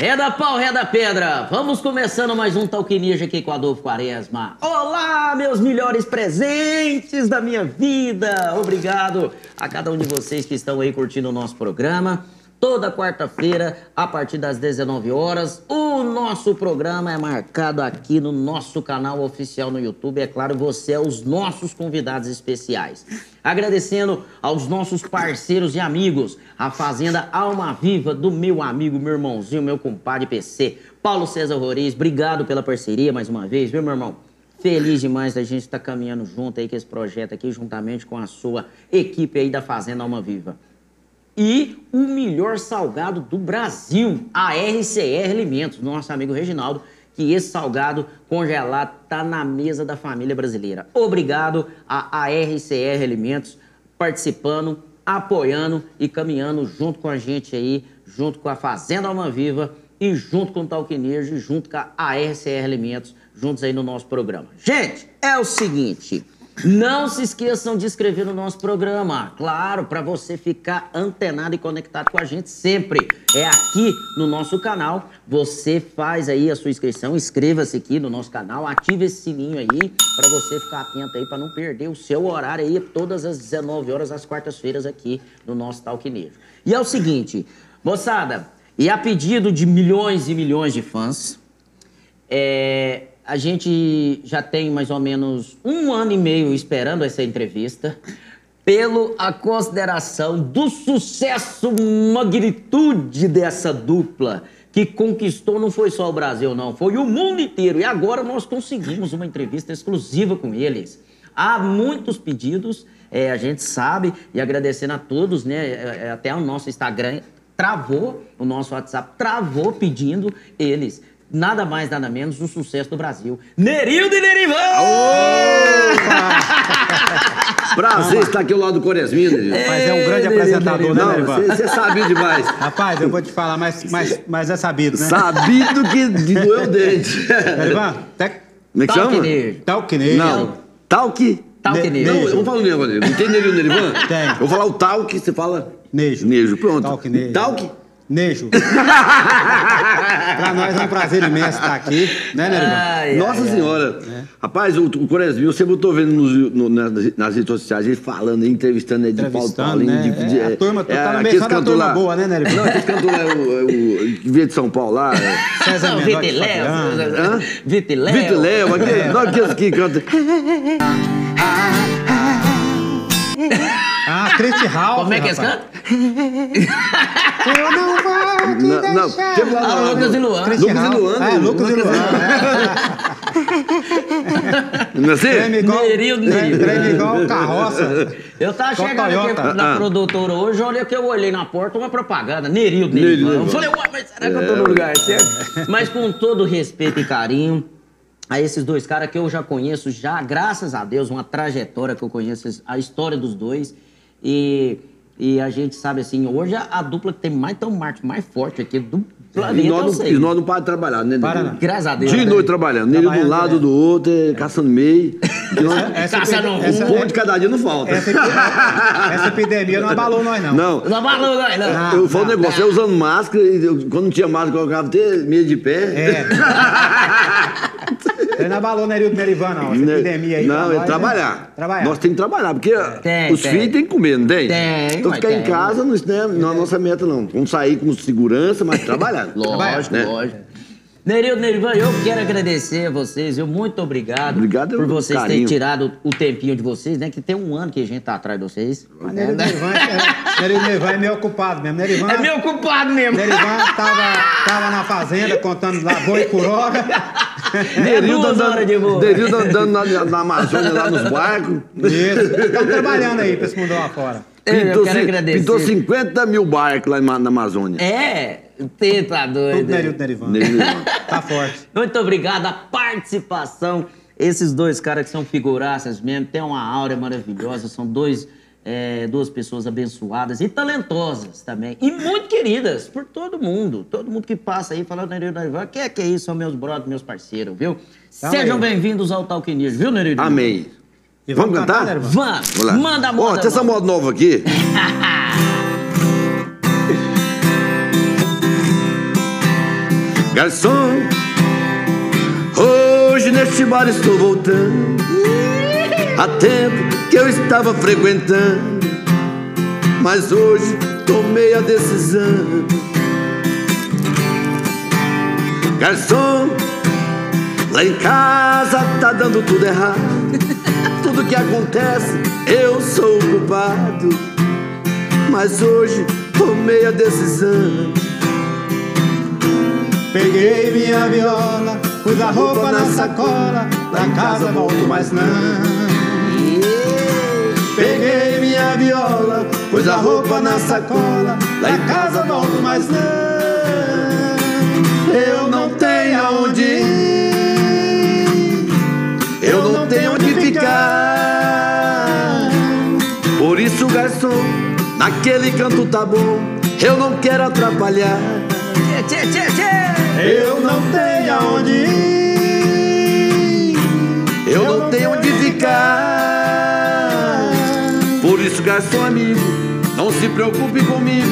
Reda pau, reda pedra. Vamos começando mais um Talquininja aqui com Adolfo Quaresma. Olá, meus melhores presentes da minha vida. Obrigado a cada um de vocês que estão aí curtindo o nosso programa. Toda quarta-feira, a partir das 19 horas, o nosso programa é marcado aqui no nosso canal oficial no YouTube. É claro, você é os nossos convidados especiais. Agradecendo aos nossos parceiros e amigos, a Fazenda Alma Viva do meu amigo, meu irmãozinho, meu compadre PC, Paulo César Roriz. Obrigado pela parceria mais uma vez, viu, meu irmão? Feliz demais da gente estar caminhando junto aí com esse projeto aqui, juntamente com a sua equipe aí da Fazenda Alma Viva e o melhor salgado do Brasil, a RCR Alimentos, nosso amigo Reginaldo, que esse salgado congelado está na mesa da família brasileira. Obrigado a, a RCR Alimentos participando, apoiando e caminhando junto com a gente aí, junto com a Fazenda Alma Viva e junto com o Talquinejo e junto com a RCR Alimentos, juntos aí no nosso programa. Gente, é o seguinte... Não se esqueçam de inscrever no nosso programa, claro, para você ficar antenado e conectado com a gente sempre. É aqui no nosso canal, você faz aí a sua inscrição, inscreva-se aqui no nosso canal, ative esse sininho aí para você ficar atento aí para não perder o seu horário aí todas as 19 horas às quartas-feiras aqui no nosso Talquinejo. E é o seguinte, moçada, e a pedido de milhões e milhões de fãs, é, a gente já tem mais ou menos um ano e meio esperando essa entrevista, pelo a consideração do sucesso, magnitude dessa dupla que conquistou não foi só o Brasil, não, foi o mundo inteiro. E agora nós conseguimos uma entrevista exclusiva com eles. Há muitos pedidos, é, a gente sabe, e agradecendo a todos, né? É, é até o nosso Instagram travou, o nosso WhatsApp travou pedindo eles nada mais, nada menos, o sucesso do Brasil. Nerildo e Nerivan! Prazer estar aqui ao lado do Nerildo. Rapaz, é um grande apresentador, né, Nerivan? Você sabe demais. Rapaz, eu vou te falar, mas, mas, mas é sabido, né? Sabido que doeu o dente. Nerivan, até... Como é que chama? Talquinejo. Não, talque... Talquinejo. Não, vamos falar o negócio. Não tem Nerildo Nerivan? Tem. Eu vou falar o talque, você fala... Nejo. Nejo, pronto. Talque? Nejo. pra nós é um prazer imenso estar aqui, né, Nerivan? Ai, Nossa ai, ai. Senhora. Rapaz, o, o eu sempre tô vendo nos- no- nas, nas redes sociais ele falando, entrevistando né, de Paulo Paulinho. né? De, de, É, a turma- tá no meio aqueles só da cantor turma lá- boa, né, Nerivan? Não, aqueles cantor lá, o, o, que veio de São Paulo lá. é, César Menor de Vitiléu. Fabiano. Hã? Vitiléu. Vitor Léo, aquele, não, aqueles que cantam. Ah, Crente Ralph, Como é que eles rapaz. cantam? Eu não vou te Não, não, deixar. teve lá Ah, no- Lucas e Luan. Crente Lucas e Ralph. Luan, É, né? Lucas e Lucas e Luan. Não é assim? Treme igual, Nerildo, Nerildo. treme igual carroça. Eu tava Qual chegando aqui Toyota? na Ah. produtora hoje, olha que eu olhei na porta uma propaganda, Nerildo, Nerildo, Nerildo. Eu falei, ué, mas será que eu tô no lugar certo? Mas com todo respeito e carinho a esses dois caras que eu já conheço, já, graças a Deus, uma trajetória que eu conheço, a história dos dois. E, e a gente sabe assim, hoje a, a dupla que tem mais tão marketing mais forte aqui do planeta, E nós, não, sei. e nós não paramos de trabalhar, né? Para não. Graças a Deus. Dia e né? noite trabalhando. Nele de um Trabalhando, lado, é. do outro, é, caçando meio. Nós- Essa, essa, Um pouco de cada dia não falta. essa, essa epidemia não abalou nós, não. Não, Não, não, não, não, não. eu falo um não, negócio, eu usando máscara, e eu, quando não tinha máscara, eu colocava até meia de pé. É. Ele não abalou Nerildo Nerivan, não. Essa Né? epidemia aí. Não, é nós, né? trabalhar. Trabalhar. Nós temos que trabalhar, porque Tem, os tem. filhos têm que comer, não tem? Tem, Então ficar em tem. casa não, não é não é a nossa meta, não. Vamos sair com segurança, mas trabalhar. Lógico, né? lógico. Nerildo, Nerivan, eu quero agradecer a vocês, eu muito obrigado, Obrigado por vocês terem carinho. tirado o tempinho de vocês, né? Que tem um ano que a gente tá atrás de vocês. Mas Nerildo Nerivan, é- Nerildo Nerivan é meio ocupado mesmo. Nerivan, É meu culpado mesmo. Nerivan tava, tava na fazenda contando lá boi por hora. É duas horas de voo. Nerildo andando na, na Amazônia, lá nos barcos. Isso. Estão trabalhando aí pra esse mundo lá fora. Eu, Pintou, quero agradecer. pintou 50 mil barcos lá na Amazônia. É, você tá Tudo doido. Nerildo Nerivan. Nerildo. Tá forte. Muito obrigado a participação. Esses dois caras que são figuraças mesmo, tem uma aura maravilhosa, são dois, é, duas pessoas abençoadas e talentosas também. E muito queridas por todo mundo. Todo mundo que passa aí falando, Nerildo Narivan, que é que é isso? São meus brothers, meus parceiros, viu? Tamo Sejam aí. bem-vindos ao Talquinejo, viu, Nerildo? Amém. E Vamos cantar? Nerivan? Vamos! Vamos lá. Manda a Ó, moda. tem essa moda nova aqui. Garçom, hoje neste bar estou voltando. Há tempo que eu estava frequentando, mas hoje tomei a decisão. Garçom, lá em casa tá dando tudo errado. Tudo que acontece, eu sou o culpado. Mas hoje tomei a decisão. Peguei minha viola, pus a roupa na sacola, pra casa volto mais não. Viola, pus a roupa na sacola, lá em casa volto mais não. Eu não tenho aonde ir, eu não tenho onde ficar. Por isso, garçom, naquele canto tá bom. Eu não quero atrapalhar. Eu não tenho aonde ir, Eu não tenho onde ficar. Isso, garçom amigo, não se preocupe comigo.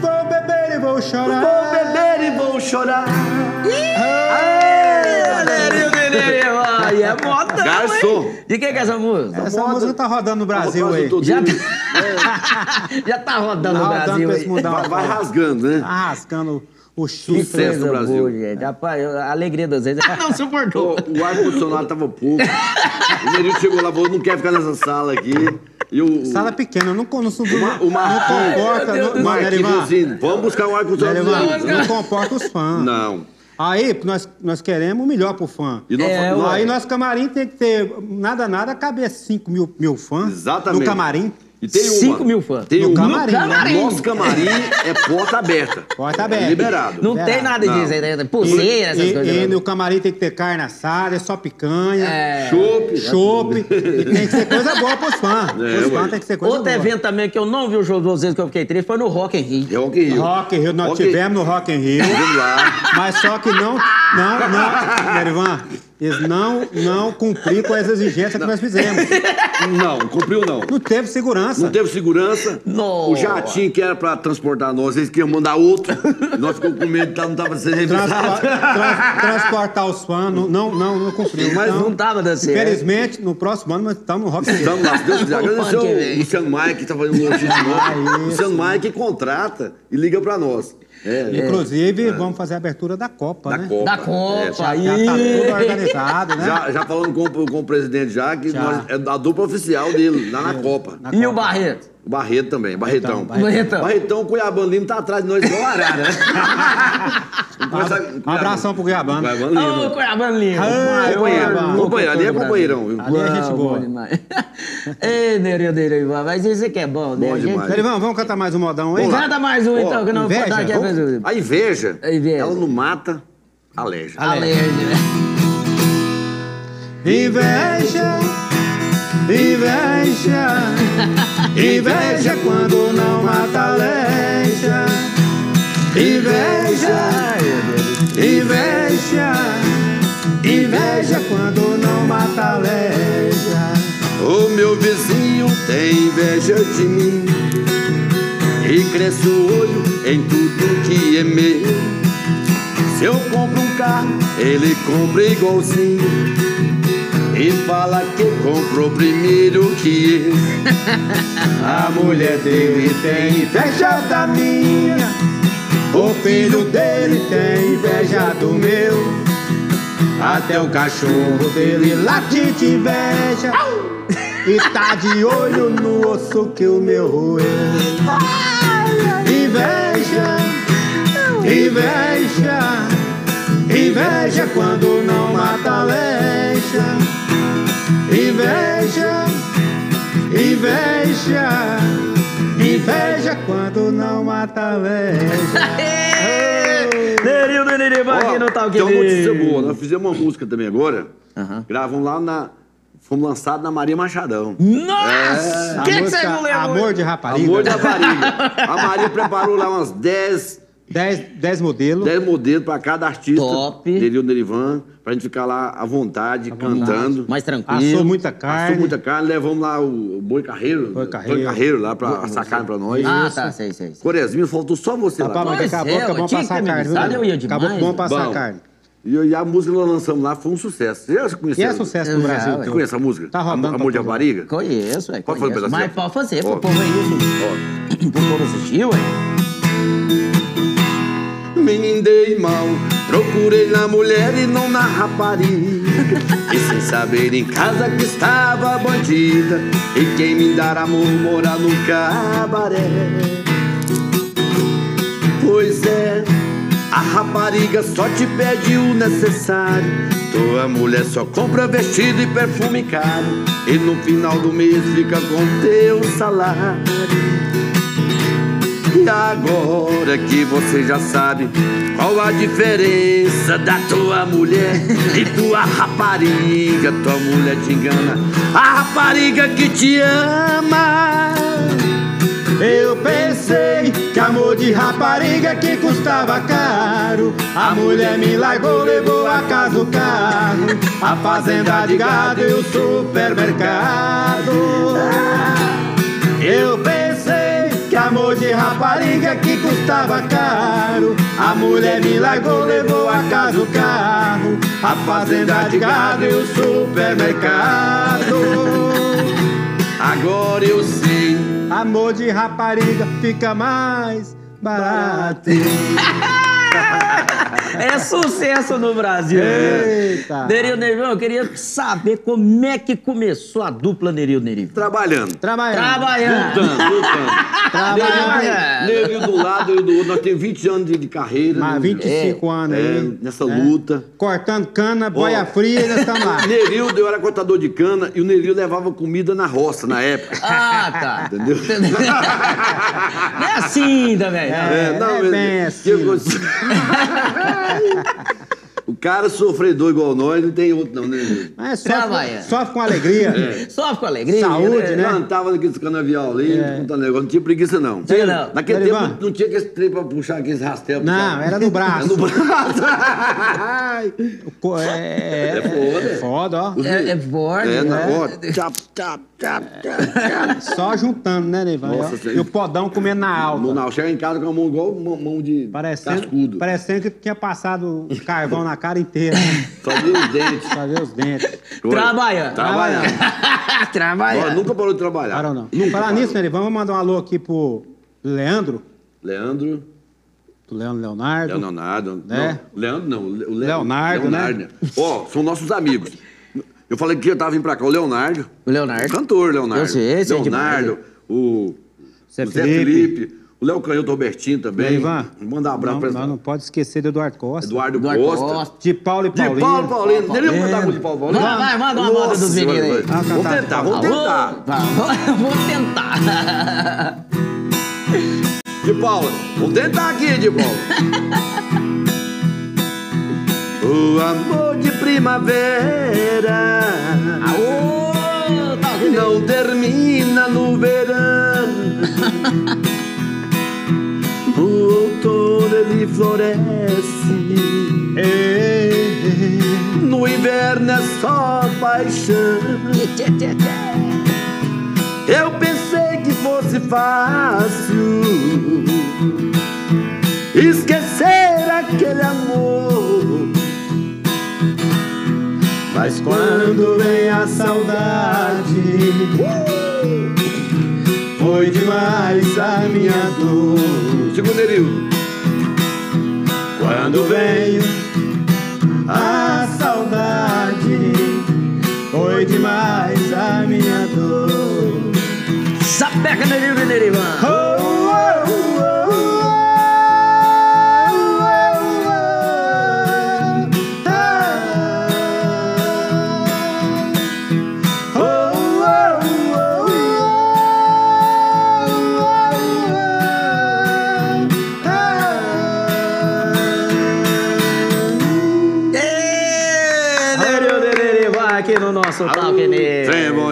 Vou beber e vou chorar. Vou beber e vou chorar. Ai, é modão, Garçom. hein? De quem que é essa música? Essa música tá rodando no Brasil aí. Já, mundo já tá rodando no Tá Brasil aí. Vai, vai rasgando, né? Tá rascando o. Sucesso no Brasil. boa, gente. A alegria das vezes. Não suportou. Ô, O ar-condicionado tava pouco. O Nerildo chegou lá e falou: não quer ficar nessa sala aqui. E o, Sala pequena, não, não, não, o não comporta. Não, o não, Marquinhos vamos buscar um ar-condicionado. Nerivan, não comporta os fãs. Não. Aí nós, nós queremos o melhor pro fã. E nós, É, nós- Aí nosso camarim tem que ter, nada, nada, caber 5 mil, mil fãs Exatamente. no camarim. E tem uma. 5 mil fãs. Tem No uma. camarim, né? Nosso camarim é porta aberta. Porta aberta. É liberado. Não Liberado. tem nada Não. disso aí, né? Pulseira, essas e, coisas. E não. no camarim tem que ter carne assada, é só picanha, É. Chopp. chopp. E tem que ser coisa boa pros fãs. É, Os fãs tem que ser coisa Outro boa. evento também que eu não vi o show de vocês que eu fiquei triste foi no Rock in Rio. É Rock in Rio. Rock in Rio, nós Rock- tivemos no Rock in Rio. Vamos lá. Mas só que não, não, não, Nerivan, eles não, não cumpriram com as exigências que nós fizemos. Não, cumpriu não. Não teve segurança. Não teve segurança. Nossa. O jatinho que era pra transportar nós, eles queriam mandar outro. nós ficamos com medo de não tava sendo revisado. trans- transportar os fãs, não, não, não, não cumpriu. Mas Então, não tava dando certo. Infelizmente, no próximo ano nós estamos no Rock. Estamos lá, se Deus quiser. O Agradecer o Luciano Maia, que tá fazendo um de nós. Luciano Maia que contrata e liga pra nós. É, Inclusive, vamos fazer a abertura da Copa, da né? Copa. Da Copa, Já, aí. já tá tudo organizado, né? Já, já falando com, o- com o presidente já, que Já. nós, é a dupla oficial dele, lá na Copa. Na E o. Barreto? O Barreto também, Barretão. Barretão. Barretão. Barretão, o Cuiabano Lima tá atrás de nós igual arara, né? Um abração pro Cuiabano. Cuiabano Ô, Lima. Cuiabano. Ah, companheiro, Cuiabano. companheiro, ali é companheirão, viu? Ali é gente boa. Ei, Nerio, Nerio, mas isso aqui é bom, né? Bom demais. Nerivan, vamos cantar mais um modão lá. Canta mais um, então, que não pode dar aqui. A inveja, A inveja. ela não mata, aleja. Alergia, né? Inveja, inveja, inveja quando não mata aleja. Inveja, inveja, inveja quando não mata aleja. O meu vizinho tem inveja de mim. E cresce o olho em tudo que é meu. Se eu compro um carro, ele compra igualzinho. E fala que comprou primeiro que eu. A mulher dele tem inveja da minha, o filho dele tem inveja do meu. Até o cachorro dele late de inveja e tá de olho no osso que o meu roeu. Inveja, inveja, inveja quando não mata aleja. Inveja, inveja, inveja quando não mata aleja. Nerio, Nerio, vai aqui no Talk Tem uma notícia boa, nós fizemos uma música também agora Aham. Gravamos lá na... Fomos lançados na Maria Machadão Nossa! O que, que você música não lembra? Amor de rapariga. Amor da Maria. A Maria preparou lá umas 10 10, 10 modelos. 10 modelos pra cada artista. Top. Neril Nerivan, pra gente ficar lá à vontade, cantando. Mais tranquilo. Assou muita carne. Passou muita carne, levamos lá o, o Boi Carreiro. Boi Carreiro. Carreiro lá pra assar carne pra nós. Ah, tá, sei, sei. sei. Corezinho, faltou só você Rapaz, lá. mas acabou é, que é bom tinha que passar carne. avisado, eu ia Acabou bom passar Bom. carne. E, a música que nós lançamos lá foi um sucesso. Você já conheceu? E é sucesso no Já, Brasil. Você todo. conhece a música? Tá rodando Amor de todo Rapariga? Conheço, é, Pode fazer um pedacinho? Mas pode fazer, pro povo aí, Ó. pro povo assistir, ué. Me dei mal, procurei na mulher e não na rapariga. E sem saber em casa que estava bandida. E quem me dar amor mora no cabaré. Pois é, a rapariga só te pede o necessário. Tua mulher só compra vestido e perfume caro. E no final do mês fica com teu salário. E agora que você já sabe qual a diferença da tua mulher e tua rapariga, tua mulher te engana, a rapariga que te ama. Eu pensei que amor de rapariga que custava caro. A mulher me largou, levou a casa o carro, a fazenda de gado e o supermercado. Eu pensei amor de rapariga que custava caro. A mulher me largou, levou a casa o carro, a fazenda de gado e o supermercado. Agora eu sei. Amor de rapariga fica mais barato. É sucesso no Brasil. Eita. Neril Nerivão, eu queria saber como é que começou a dupla Neril Nerivão. Trabalhando. Trabalhando. Trabalhando. Lutando, lutando. Trabalhando. Neril de um lado, eu do outro. Nós temos 20 anos de, de carreira. Mas né? 25 anos É, aí. nessa luta. Cortando cana, boia fria e nós estamos lá. Nerildo, eu era cortador de cana e o Nerildo levava comida na roça na época. Ah, tá. Entendeu? Não é assim também. não. É, é bem assim. eu o cara sofredor igual nós não tem outro não, né? Mas Trabalha. sofre, sofre com alegria. Só com alegria. Saúde, né? Cantava naqueles canavial ali, contando negócio, não tinha preguiça não. Tinha não. Naquele tempo não tinha aquele trem pra puxar aqueles rastel. Não, era no braço. no braço. Co- É, É foda. é foda, ó. É, é forte, É, na né? tchap, tchap. Só juntando, né, Neivan? Nossa. E o podão comendo na alta. Não, não, chega em casa com a mão igual uma mão de Parecendo, cascudo. parecendo que tinha passado carvão na cara inteira. né? Só viu os dentes. Pra ver os dentes. Trabalhando. Trabalhando. Trabalhando. nunca parou de trabalhar. Parou não. Nunca Falar parou. nisso, Neivan, vamos mandar um alô aqui pro Leandro. Leandro. Pro Leandro Leonardo. Leonardo. Né? Não, Leandro não. o Le- o Le- Leonardo, né? Ó, são nossos amigos. Eu falei que eu tava vindo pra cá. O Leonardo. O Leonardo. O cantor Leonardo. Eu sei, sei Leonardo. O Zé o Zé Felipe. Felipe. O Léo Canhoto Albertinho também. Ivan. Manda um abraço não, pra nós não pode esquecer do Eduardo Costa. Eduardo, Eduardo Costa. Costa. De Paulo e De Paulinho. Paulo Paulino. Ele ia mandar muito de Paulo Paulino. Vai, vai, manda uma moda dos meninos aí. Ah, Vamos cantar. tentar, vamos Alô? tentar. Vai, Vou tentar. De Paula, vamos tentar aqui, de Paula. o amor de primavera Aô, tá não termina no verão. no outono ele floresce. No inverno é só paixão. Eu pensei que fosse fácil esquecer aquele amor. Mas quando vem a saudade, foi demais a minha dor. Segundo Nerildo. Quando vem a saudade, foi demais a minha dor. Sapeca Neril e Nerivan.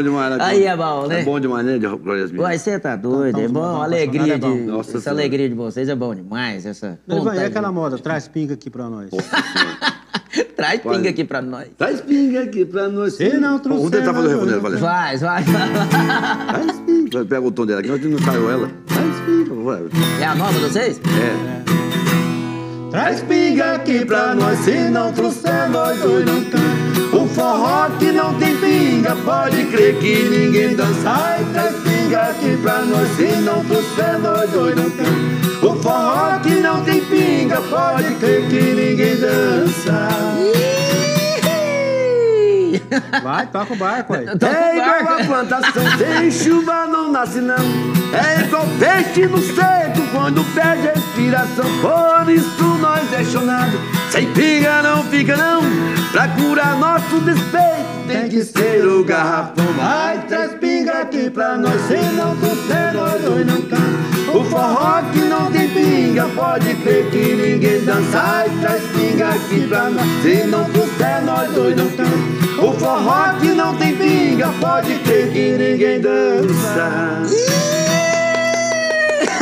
Bom demais, né? Aí é bom, né? É bom demais, né, Glórias Uai, você tá doido, é bom, a alegria de... Nossa essa Senhora. alegria de vocês é bom demais, essa... E vontade aquela de- moda? Traz pinga aqui pra nós. Traz Vai. pinga aqui pra nós. Traz pinga aqui pra nós. Se não trouxer, Vamos tentar fazer o refrão dela. Valéria. Vai, vai, vai. Traz pinga. Pega o tom dela aqui, não saiu ela. Traz pinga, vai. É a nova de vocês? É. Traz pinga aqui pra nós, se não trouxer, nós dois não canta. O forró que não tem pinga, pode crer que ninguém dança. Ai, traz pinga aqui pra nós, se não nós dois não canta. O forró que não tem pinga, pode crer que ninguém dança. Vai, toca o barco aí. É igual a plantação, sem chuva não nasce não. É igual peixe no seco, quando perde a respiração. Por isso nós deixonado, sem pinga não fica não. Pra curar nosso despeito, tem que ser o garrafão. Vai, traz pinga aqui pra nós, se não trouxer, nós dois não canta. O forró que não tem pinga, pode crer que ninguém dança. Ai, traz pinga aqui pra nós, se não trouxer, nós dois não canta. O forró que não tem pinga, pode crer que ninguém dança.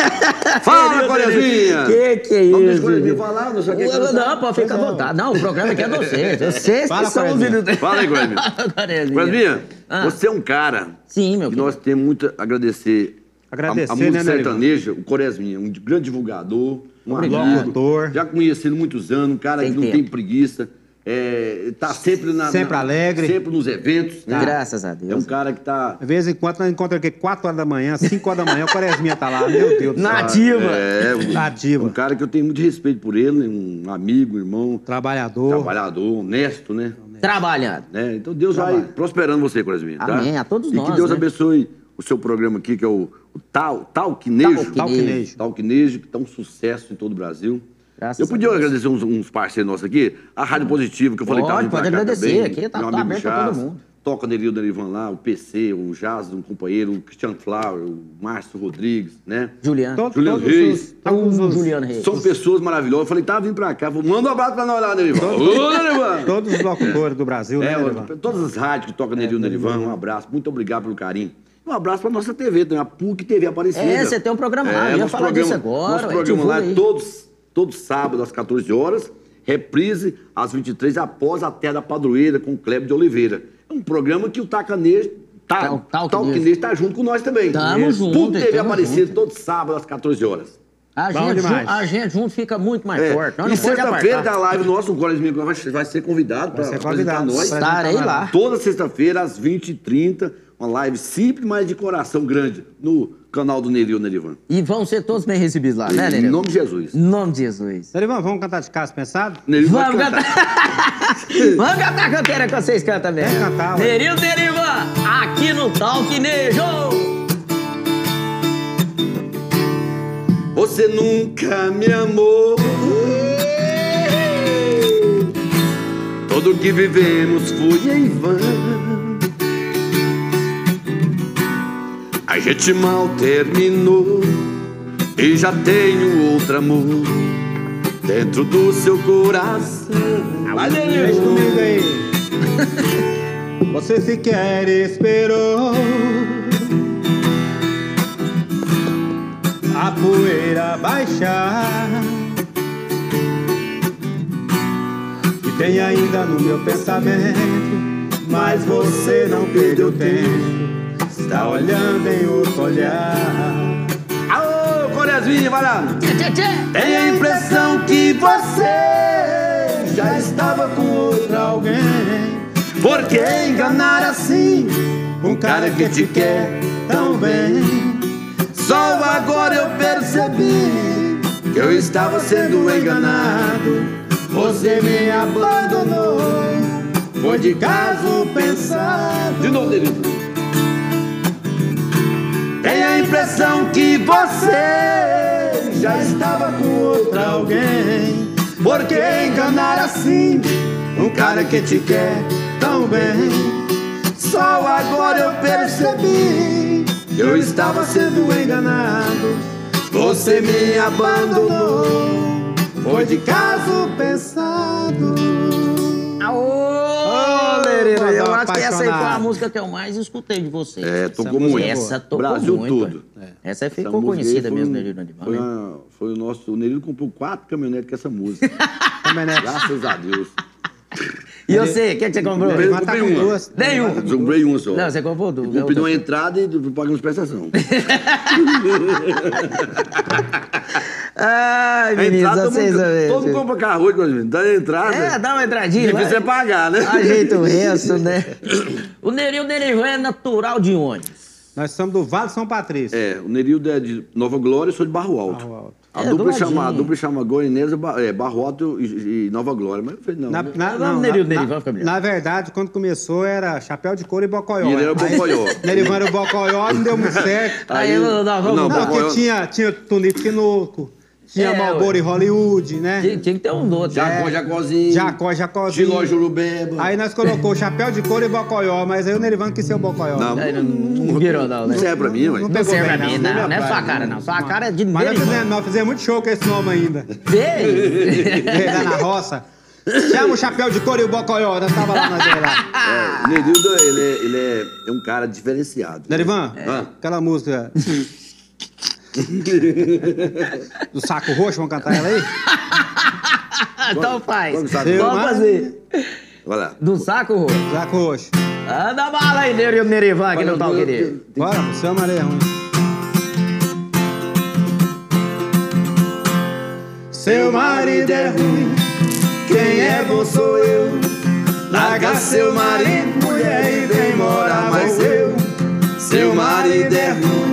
Fala, Corezinha! Que que é Não deixa o isso? Corezinha falar, não só quer Não, cantar. não, pode ficar à vontade. Não, o programa aqui é de vocês. Vocês que Fala, são os Corezinha. ídolos. Fala aí, Corezinha. Corezinha. Corezinha, Ah. você é um cara Sim, meu que filho. nós temos muito a agradecer. Agradecer, a, a música né, sertaneja, o Coresminha, um grande divulgador, um Obrigado. amigo, já conheci ele há muitos anos, um cara Tem que não tempo. tem preguiça, é, tá sempre na, Sempre na- alegre. sempre nos eventos. tá? Graças a Deus. É um cara que tá De vez em quando nós encontramos aqui 4 horas da manhã, 5 horas da manhã, o Quaresminha tá lá. Meu Deus do céu. Nativa. é, um, Nativa. um cara que eu tenho muito respeito por ele, um amigo, irmão, Trabalhador. trabalhador, honesto, né? Trabalhando. né? Então Deus vai prosperando você, Coresminha. Tá? Amém, a todos e nós, que Deus né? abençoe o seu programa aqui, que é o, o Tal, Talquinejo. Talquinejo. Talquinejo, que tá um sucesso em todo o Brasil. Graças eu a podia agradecer uns, uns parceiros nossos aqui, a Rádio Positivo, que eu falei que tava Pode, pode cá agradecer, também, aqui tá- meu tá amigo aberto pra todo mundo. Toca Nerildo Nerivan lá, o PC, o Jazz, um companheiro, o Cristiano Flower, o Márcio Rodrigues, né? Juliano. Todo- Juliano todos Reis. os- todos os- Juliano Reis. São pessoas maravilhosas. Eu falei, tá vindo pra cá. Falei, Manda um abraço pra nós lá, Nerivan. Ô, Nerivan! Todos os locutores do Brasil, né, É, Nerivan? todas as rádios que tocam Nerildo Nerivan, um abraço. Muito obrigado pelo carinho. Um abraço pra nossa TV, também, a PUC TV Aparecida. É, você tem um programa lá, eu ia falar disso agora, Nosso programa lá é aí. todos, todos sábados às 14 horas, reprise às 23 após a Terra da Padroeira com o Kleber de Oliveira. É um programa que o Tacanejo tá, Tal- Talquinejo. Talquinejo tá junto com nós também. Tamo Isso. junto, PUC TV tamo Aparecida, junto. todo sábado às 14 horas. A gente, junto, a gente junto fica muito mais É. forte. E não pode sexta-feira da live nossa, o Coliseu vai, vai ser convidado para apresentar nós. Estarei apresentar lá. Toda sexta-feira, às 20h30, uma live simples, mas de coração grande, no canal do Neril Nerivan. E vão ser todos bem recebidos lá, né, Em Nenê? nome de Jesus. Em nome de Jesus. Nerivan, vamos cantar de casa pensado? Neril vai Vamos cantar. cantar. Vamos cantar a canteira que vocês cantam mesmo. Vamos cantar, ué. Nerildo Nerivan, aqui no Talquinejo. Você nunca me amou. Tudo que vivemos foi em vão. A gente mal terminou e já tenho outro amor dentro do seu coração. Vai, Deixa Neril. comigo aí. Você sequer esperou a poeira baixar. E tem ainda no meu pensamento, mas você não perdeu tempo. Está olhando em outro olhar. Aô, Corezinha, vai lá. Tenho a impressão que você já estava com outra alguém. Por que enganar assim um cara que te quer tão bem? Só agora eu percebi que eu estava sendo enganado. Você me abandonou. Foi de caso pensado. De novo, Delito. Tenho a impressão que você já estava com outra alguém. Por que enganar assim um cara que te quer tão bem? Só agora eu percebi que eu estava sendo enganado. Você me abandonou. Foi de caso pensado. Eu acho que essa aí foi a música que eu mais escutei de vocês. É, tocou muito. é. Essa tocou Brasil muito. todo. é. Essa aí Essa ficou aí conhecida mesmo, um- Nerildo Animal. Foi, né? uma- foi o nosso. O Nerildo comprou quatro caminhonetes com essa música. Caminhonete. Graças a Deus. E você, o que, que você comprou? Eu tá comprei com uma. duas. Nenhum. Tá Eu comprei uma só. Não, você comprou duas. Eu pedi uma entrada e pagamos prestação. Ai, meninos, entrada, todo vocês mundo, sabem. todo mundo compra carro hoje, mas dá a entrada. É, dá uma entradinha. Difícil é pagar, né? Ajeita o resto, né? O Nerildo Nerivan é natural de onde? Nós somos do Vale São Patrício. É, o Nerildo é de Nova Glória, eu sou de Barro Alto. Barro Alto. A, É, dupla chama, a dupla chama Goianesa, Ba- é, Barro Alto e, e Nova Glória. Mas eu falei, não. Na, né? na, Vamos, não, Nerildo, na- Nerivan, na- na verdade, quando começou era chapéu de couro e bocoió. E ele era Aí- bocoió. Nerivan era o bocoió, não deu muito certo. Aí, não, não, vamos- não, Não, bocoió- porque tinha, tinha Tunico Quinoco, tinha É, Malboro ué. e Hollywood, né? Tinha, tinha que ter um outro. Jacó, É. Jacózinho. Jacó, Jacózinho. Giló, Jurubeba. Aí nós colocou chapéu de couro e bocoió, mas aí o Nerivan quis ser o bocoió. Não, não, não virou, não, né? Não serve pra mim, ué. Não Não serve pra mim, não, não. é sua cara, não. não. Sua cara é de Mas nós Nerivan. fizemos, nós fizemos muito show com esse nome ainda. Veio lá na roça. Chama o chapéu de couro e o bocoió. Nós tava lá, nós veio lá. É, o Nerildo, ele, é, ele é, é um cara diferenciado. Nerivan, Ah. aquela música do saco roxo, vamos cantar ela aí? então faz. que? Vamos fazer. Vai lá. Do saco roxo. Saco roxo. Anda bala aí, Nerildo Nerivan, aqui no tal querido. Bora, o seu Maria Ruim. Seu marido é ruim, quem é bom sou eu. Larga seu marido, mulher, e vem morar mais eu. Seu marido é ruim,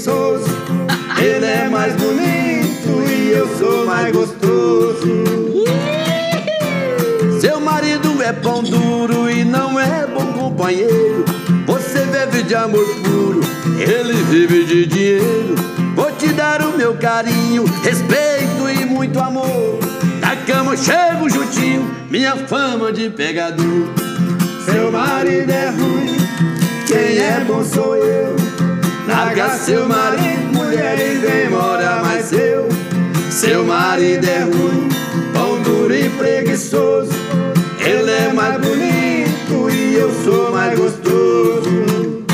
preguiçoso. Ele é mais bonito e eu sou mais gostoso. Seu marido é pão duro e não é bom companheiro. Você vive de amor puro, ele vive de dinheiro. Vou te dar o meu carinho, respeito e muito amor. Da cama eu chego juntinho, minha fama de pegador. Seu marido é ruim, quem é bom sou eu. Larga seu marido, mulher, e vem morar mais eu. Seu marido é ruim, pão duro e preguiçoso. Ele é mais bonito e eu sou mais gostoso.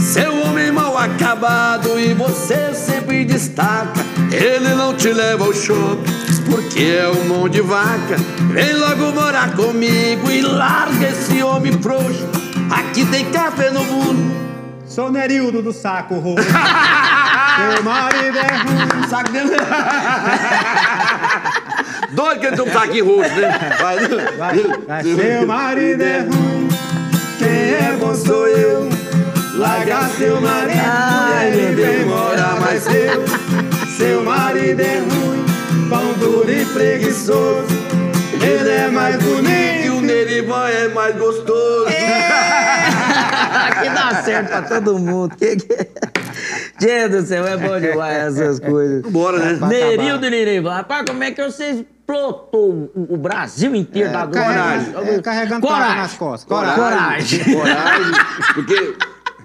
Seu homem mal acabado e você sempre destaca. Ele não te leva ao shopping porque é um mão de vaca. Vem logo morar comigo e larga esse homem frouxo. Aqui tem café no mundo. Sou Nerildo do saco roxo. Seu marido é ruim. Saco dele. Doido que ele tem um saquinho roxo, né? Vai, Vai, vai. Seu marido é ruim, quem é bom sou eu. Larga seu marido, e meu vem morar mais eu. Seu marido é ruim, pão duro e preguiçoso. Ele é mais E o bonito. Nerivan é mais gostoso. Aqui dá certo pra todo mundo. Que que... é? Gente do céu, é bom demais essas coisas. Bora, né? Nerildo Nerivan, rapaz, como é que você explotou o Brasil inteiro da droga? carrega- é, carregando Coragem. nas costas. Coragem. Coragem. Porque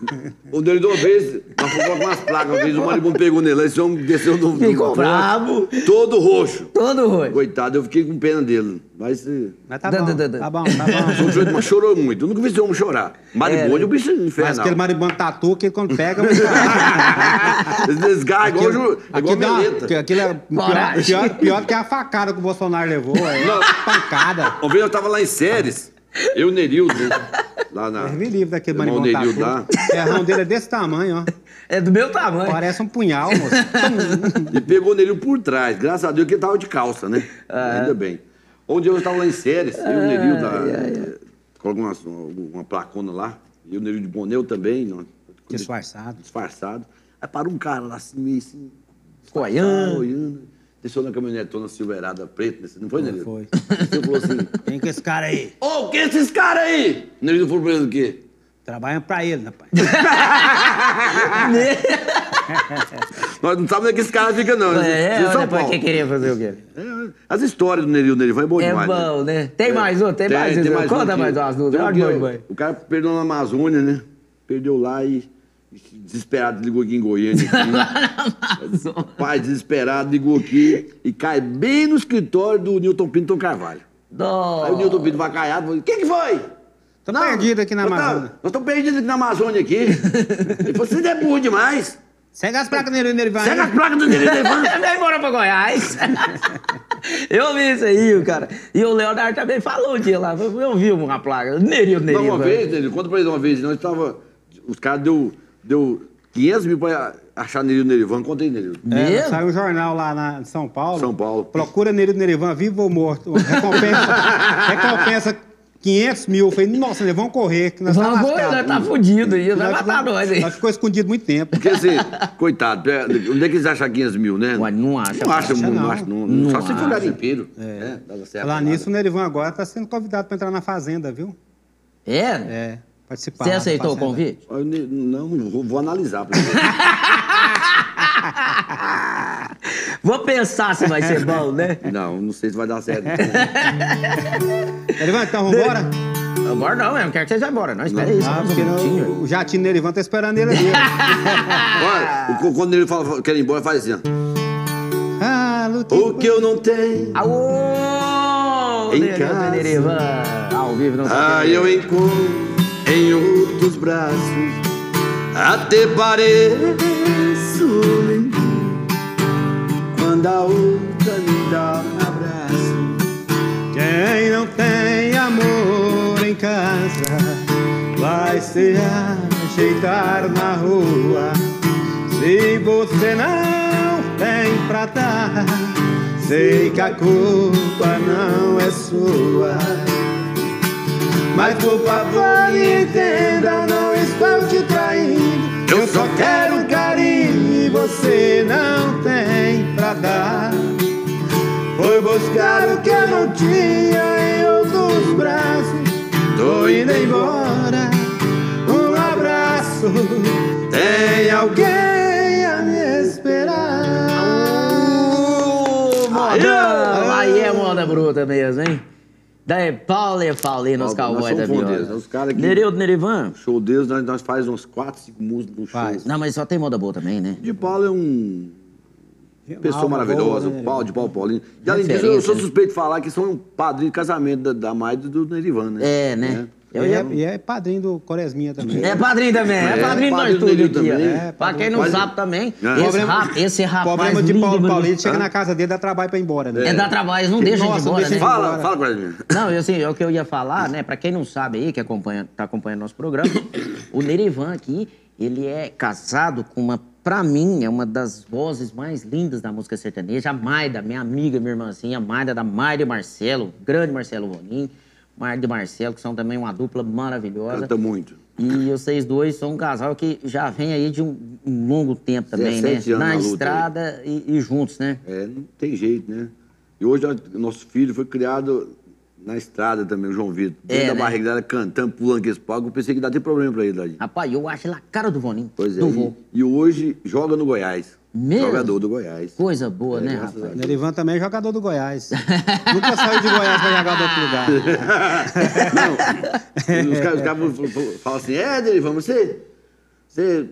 o Nerivan uma vez, nós fomos com umas placas, uma vez o maribundo pegou nele, esse homem desceu no. Ficou no- bravo. Todo roxo. Todo ruim. Coitado, eu fiquei com pena dele. Mas. eh, Mas tá Dã, bom, tá bom, tá bom. mas chorou muito. Eu nunca vi esse homem chorar. Maribundo é o bicho Mas infernal. aquele maribondo tatu que quando pega... Eles desgarram igual, Aquilo- igual aquilo, meleta. é pior, pior, pior do que a facada que o Bolsonaro levou. É Não. pancada. Uma vez eu tava lá em Séries, eu e o Nerildo, lá na. Deus me livre daquele Irmão Nerildo lá. O errão dele é desse tamanho, ó. É do meu tamanho. Parece um punhal, moço. E pegou nele por trás. Graças a Deus que ele tava de calça, né? Ainda bem. Um dia eu estava lá em Séries, eu e o Nerildo, da- colocou uma, uma placona lá, e o Nerildo de Boneu também? Disfarçado. disfarçado. Aí parou um cara lá assim, meio assim, Coiando. Desceu na caminhonetona silverada preta, não foi, Nerildo? foi. Você falou assim, Quem que é esse cara aí? ô, que é esses caras aí? O Nerildo falou pra ele o quê? Trabalham pra ele, rapaz. Nós não sabemos onde é que esse cara fica, não. É, em São Paulo. que queria fazer o quê? É, As histórias do Nerildo Nerivan é bom É demais. né? bom, né? Tem mais um, tem, mais um. Conta mais umas tem um que mãe, o- cara perdeu na Amazônia, né? Perdeu lá e desesperado ligou aqui em Goiânia. Aqui. Pai, desesperado, ligou aqui e cai bem no escritório do Newton Pinto Carvalho. Dó. Aí o Nilton Pinto vacaiado, falou, o que que foi? Tô perdido aqui na nós tá- Amazônia. Nós estamos perdidos aqui na Amazônia aqui. Ele falou, você é burro demais. Segue as placas nele, nele vai. Segue as placas do Neri Levante. Vai embora pra Goiás. eu vi isso aí, cara. E o Leonardo também falou um dia lá. Eu vi uma placa. Nerio, Não, Nerio. uma vez, ele, conta pra ele uma vez, nós tava. Os caras deu, deu 500 mil pra achar Nerio Nerivan, contei Nerio. É, saiu um jornal lá na, em São Paulo. São Paulo. Procura Nerido Nerivan, vivo ou morto. Recompensa, recompensa 500 mil. Eu falei, nossa, nós vamos correr, que nós tá Vamos, lascado. nós tá fudido aí, vai matar nós aí. Nós ficou escondido muito tempo. Porque assim, coitado, pé, onde é que eles acham 500 mil, né? Ué, não acha, Não acha, acha, não, não. acha, não. Não Só se for acha. garimpeiro. É. dava certo. Falar nisso, o Nerivan agora está sendo convidado para entrar na Fazenda, viu? É? É, participar. Você aceitou o convite? Eu ne- Não, vou, vou analisar. Vou pensar se vai ser bom, né? não, não sei se vai dar certo. Nerivan, então vambora? Agora não, eu não quero que vocês vão embora. Não, espera aí, só Ah, um porque minutinho. não- o jatinho Nerivan tá esperando ele ali. Olha, o- quando ele fala, quer ir embora, faz assim, ó. ah, lutei. O que eu não tenho, Aô! Em casa. Ao vivo não ah, eu encontro em outros braços. Até pareço quando a outra me dá um abraço. Quem não tem amor em casa vai se ajeitar na rua. Se você não tem pra dar, sei que a culpa não é sua. Mas por favor me entenda, não estou te traindo. Eu só quero carinho e você não tem pra dar. Foi buscar o que eu não tinha em outros braços. Tô indo embora. Um abraço. Tem alguém a me esperar. Aí é moda bruta mesmo, hein? Daí, Paulo e Paulinho nos cowboys da viola. os caras que- Nerildo, Nerivan? Show deles, nós, nós faz uns 4, 5 músicas no show. Faz. Não, mas só tem moda boa também, né? De Paulo é um pessoa maravilhosa, boa, né, o Paulo de Paulo Paulinho. E além disso, eu sou suspeito de falar que são um padrinho de casamento da, da Maide e do Nerivan, né? É, né? Eu E é, e é padrinho do Coresminha também. É padrinho também, é, É, padrinho do padrinho nós tudo dele aqui. É, pra quem não Mas- sabe também, É. esse, Problema- rap, esse rapaz Problema de lindo, Paulo bonito. Paulinho, chega Hã? na casa dele, dá trabalho pra ir embora, né? É dar trabalho, eles não deixam Nossa, de embora, deixa né? de Fala, embora. fala mim. Não, eu, assim, é o que eu ia falar, né? Pra quem não sabe aí, que acompanha, tá acompanhando nosso programa, o Nerivan aqui, ele é casado com uma, pra mim, é uma das vozes mais lindas da música sertaneja, a Maida, minha amiga, minha irmãzinha, a Maida da Maida e Marcelo, grande Marcelo Ronin, Maida e Marcelo, que são também uma dupla maravilhosa. Canta muito. E vocês dois são um casal que já vem aí de um, um longo tempo também, né? 17 anos Na na estrada e, e juntos, né? É, não tem jeito, né? E hoje nosso filho foi criado na estrada também, o João Vitor. Dentro É, da né? barriga dela, cantando, pulando esse palco. Eu pensei que dá ter problema pra ele ali. Rapaz, eu acho ele a cara do Voninho. Pois é. E, e hoje joga no Goiás. Mesmo? Jogador do Goiás. Coisa boa, É, né, rapaz? Nerivan também é jogador do Goiás. Nunca saiu de Goiás pra jogar do outro lugar. Não, os caras os caras falam- assim, é, Derivan, você, você,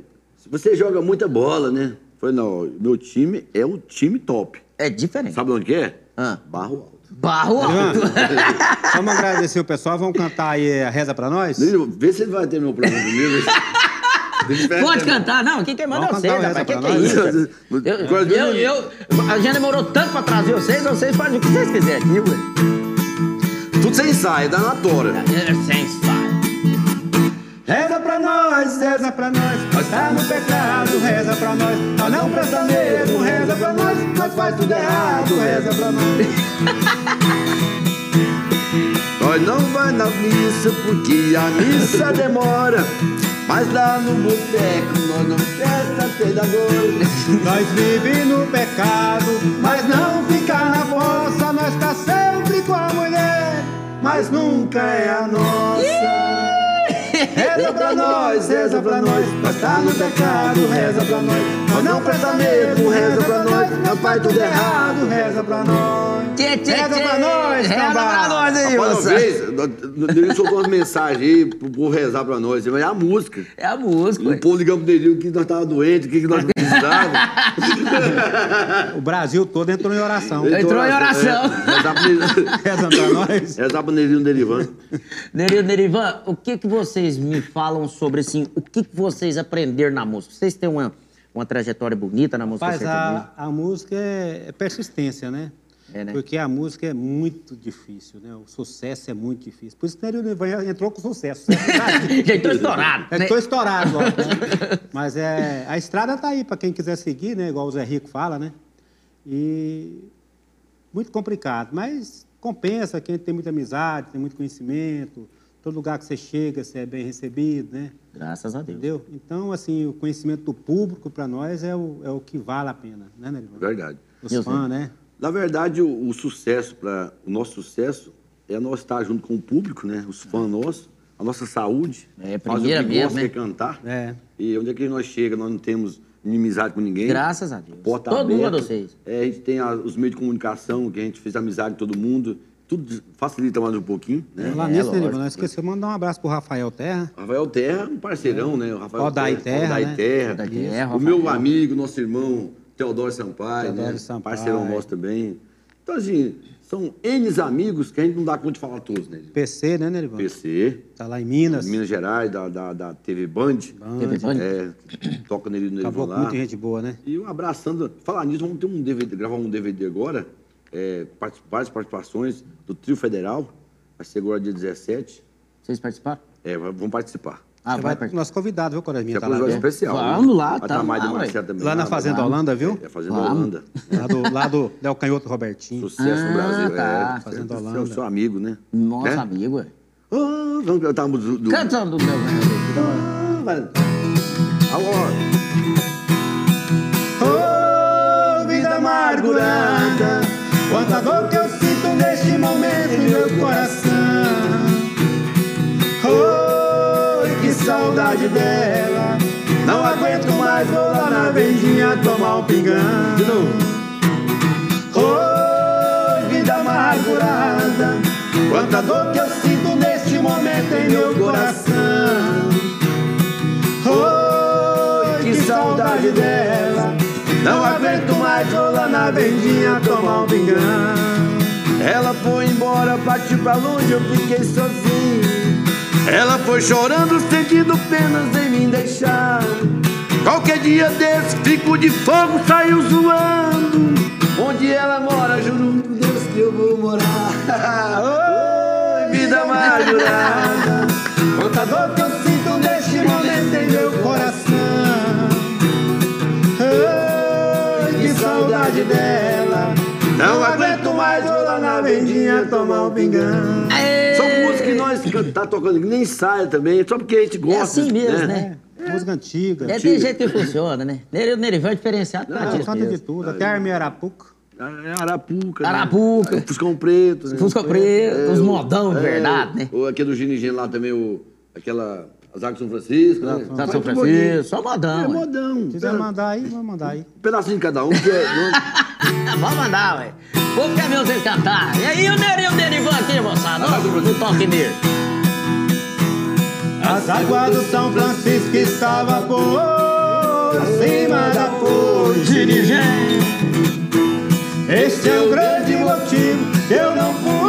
você joga muita bola, né? Eu falei, não, meu time é o time top. É diferente. Sabe onde que é? Ah. Barro Alto. Barro Nerivan, alto. vamos agradecer o pessoal, vamos cantar aí a reza pra nós? Vê se ele vai ter meu problema comigo. Pode cantar, não. Quem quem manda é vocês, rapaz. Que que é isso? Eu, eu, eu- a gente demorou tanto pra trazer vocês, vocês fazem o que vocês quiserem aqui, ué. Tudo sem ensaio, dá na tora. É sem ensaio. Reza pra nós, reza pra nós, nós tá no pecado, reza pra nós, nós não presta mesmo, reza pra nós, nós faz tudo errado, reza pra nós. Nós não vai na missa porque a missa demora. Mas lá no boteco nós não festa pedagogos. Nós vive no pecado, mas não fica na fossa, nós tá sempre com a mulher, mas nunca é a nossa. Reza pra nós, reza pra nós, nós tá no pecado, reza pra nós, nós não presta mesmo, reza pra nós, nós faz tudo errado, reza pra nós. Tchê, tchê, Reza tchê. pra nós, Reza pra cambada. nós aí, Rapaz, uma vez, soltou umas mensagens aí pro povo rezar pra nós. Mas é a música. É a música. O povo ligando pro Nelinho que nós tava doentes, o que, que nós precisávamos. O Brasil todo entrou em oração. Entrou em oração. É, rezar pro Nelinho- Rezando pra nós. rezar pro Nelinho Derivan. Nerio, Nerivan, o que que vocês me falam sobre, assim, o que que vocês aprenderam na música? Vocês têm uma, uma trajetória bonita na música Mas a, a música é, é persistência, né? É, né? Porque a música é muito difícil, né? O sucesso é muito difícil. Por isso que o Nery entrou com sucesso. Já entrou estourado, né? Estou estourado, ó, né? Mas é, a estrada tá aí para quem quiser seguir, né? Igual o Zé Rico fala, né? E muito complicado, mas compensa quem tem muita amizade, tem muito conhecimento. Todo lugar que você chega, você é bem recebido, né? Graças a Deus. Entendeu? Então, assim, o conhecimento do público para nós é o, é o que vale a pena, né, Nerivan? Verdade. Os Eu fãs, né? Na verdade, o, o sucesso, para o nosso sucesso, é nós estar junto com o público, né? Os fãs nossos, a nossa saúde. É, fazer primeira o que mesmo, gosta, né? é cantar. É. E onde é que nós chega, nós não temos inimizade com ninguém. Graças a Deus. Porta Todo mundo aberta. a vocês. É, a gente tem a- os meios de comunicação, que a gente fez amizade com todo mundo. Tudo facilita mais um pouquinho, né? Lá É, nisso. Nerivan, nós esquecemos de mandar um abraço pro Rafael Terra. Rafael Terra, um parceirão, né? O Rafael Odaí Terra, Odaí né? Terra. Odaí Terra, o meu amigo, nosso irmão, Teodoro Sampaio, Teodoro né? Sampaio. Parceirão nosso também. Então, assim, são N amigos que a gente não dá conta de falar todos, né? PC, né, Nerivan? PC, Tá lá em Minas. Minas Gerais, da, da, da TV Band. TV Band? É, toca nele no com lá. muita gente boa, né? E um abraçando. Falar nisso, vamos ter um DVD, gravar um DVD agora. É, várias participações do Trio Federal. Vai ser agora dia 17. Vocês participaram? É, vão participar. Ah, vai vai, nosso convidado, viu, Coraminha? Tem Tá lá, né? especial. Vamos lá, Vai tá tá mais lá. Marcelo também. lá na Fazenda vamos. Holanda, viu? É, Fazenda Vamos. Holanda. Lá do, lá do Del Canhoto Robertinho. Sucesso no Ah, Brasil. tá. É, Fazenda é, é o Holanda. seu amigo, né? Nosso Né? amigo, ué. Ah, vamos cantar a música do. do... Cantando do meu Ah, vai. Alô. Ô, vida amargurada, quanta dor que eu sinto neste momento em meu coração. Oi, que saudade dela. Não aguento mais, vou lá na vendinha tomar um pingão. De novo. Oi, vida amargurada, quanta dor que eu sinto neste momento em meu coração. Oi, que saudade dela. Não aguento mais, lá na vendinha tomar um pingão. Ela foi embora, partiu pra longe, eu fiquei sozinho. Ela foi chorando, sentindo penas em me deixar. Qualquer dia desse, fico de fogo, saiu zoando. Onde ela mora, juro por Deus que eu vou morar. Oi, vida amargurada. Quanta dor dela. Não aguento mais, vou lá na vendinha tomar um pingão. São músicas que nós tá tocando, que nem ensaia também, só porque a gente gosta. assim mesmo, né? É, música antiga. É tem jeito que funciona, né? Nele, Nerivan é diferenciado Ah, causa disso canta de tudo, até a Arminha Arapuca. É Arapuca. né? Arapuca. É, Fuscão Preto. né? Fusca Preto, os o- modão de verdade, né? O, aquele do Gino e Gino lá também, o, aquela... As Águas de São Francisco, né? Tá Faz São um Francisco, só modão. É modão. Se quiser Pera- mandar aí, vamos mandar aí. Um pedacinho de cada um, que é... não- Vamos mandar, ué. O povo quer ver vocês cantar. E aí, o Neri o aqui, moçada. Ó, no toque nele. As águas do São Francisco estavam por acima da ponte. Dirigente. Este é o grande motivo que eu não pude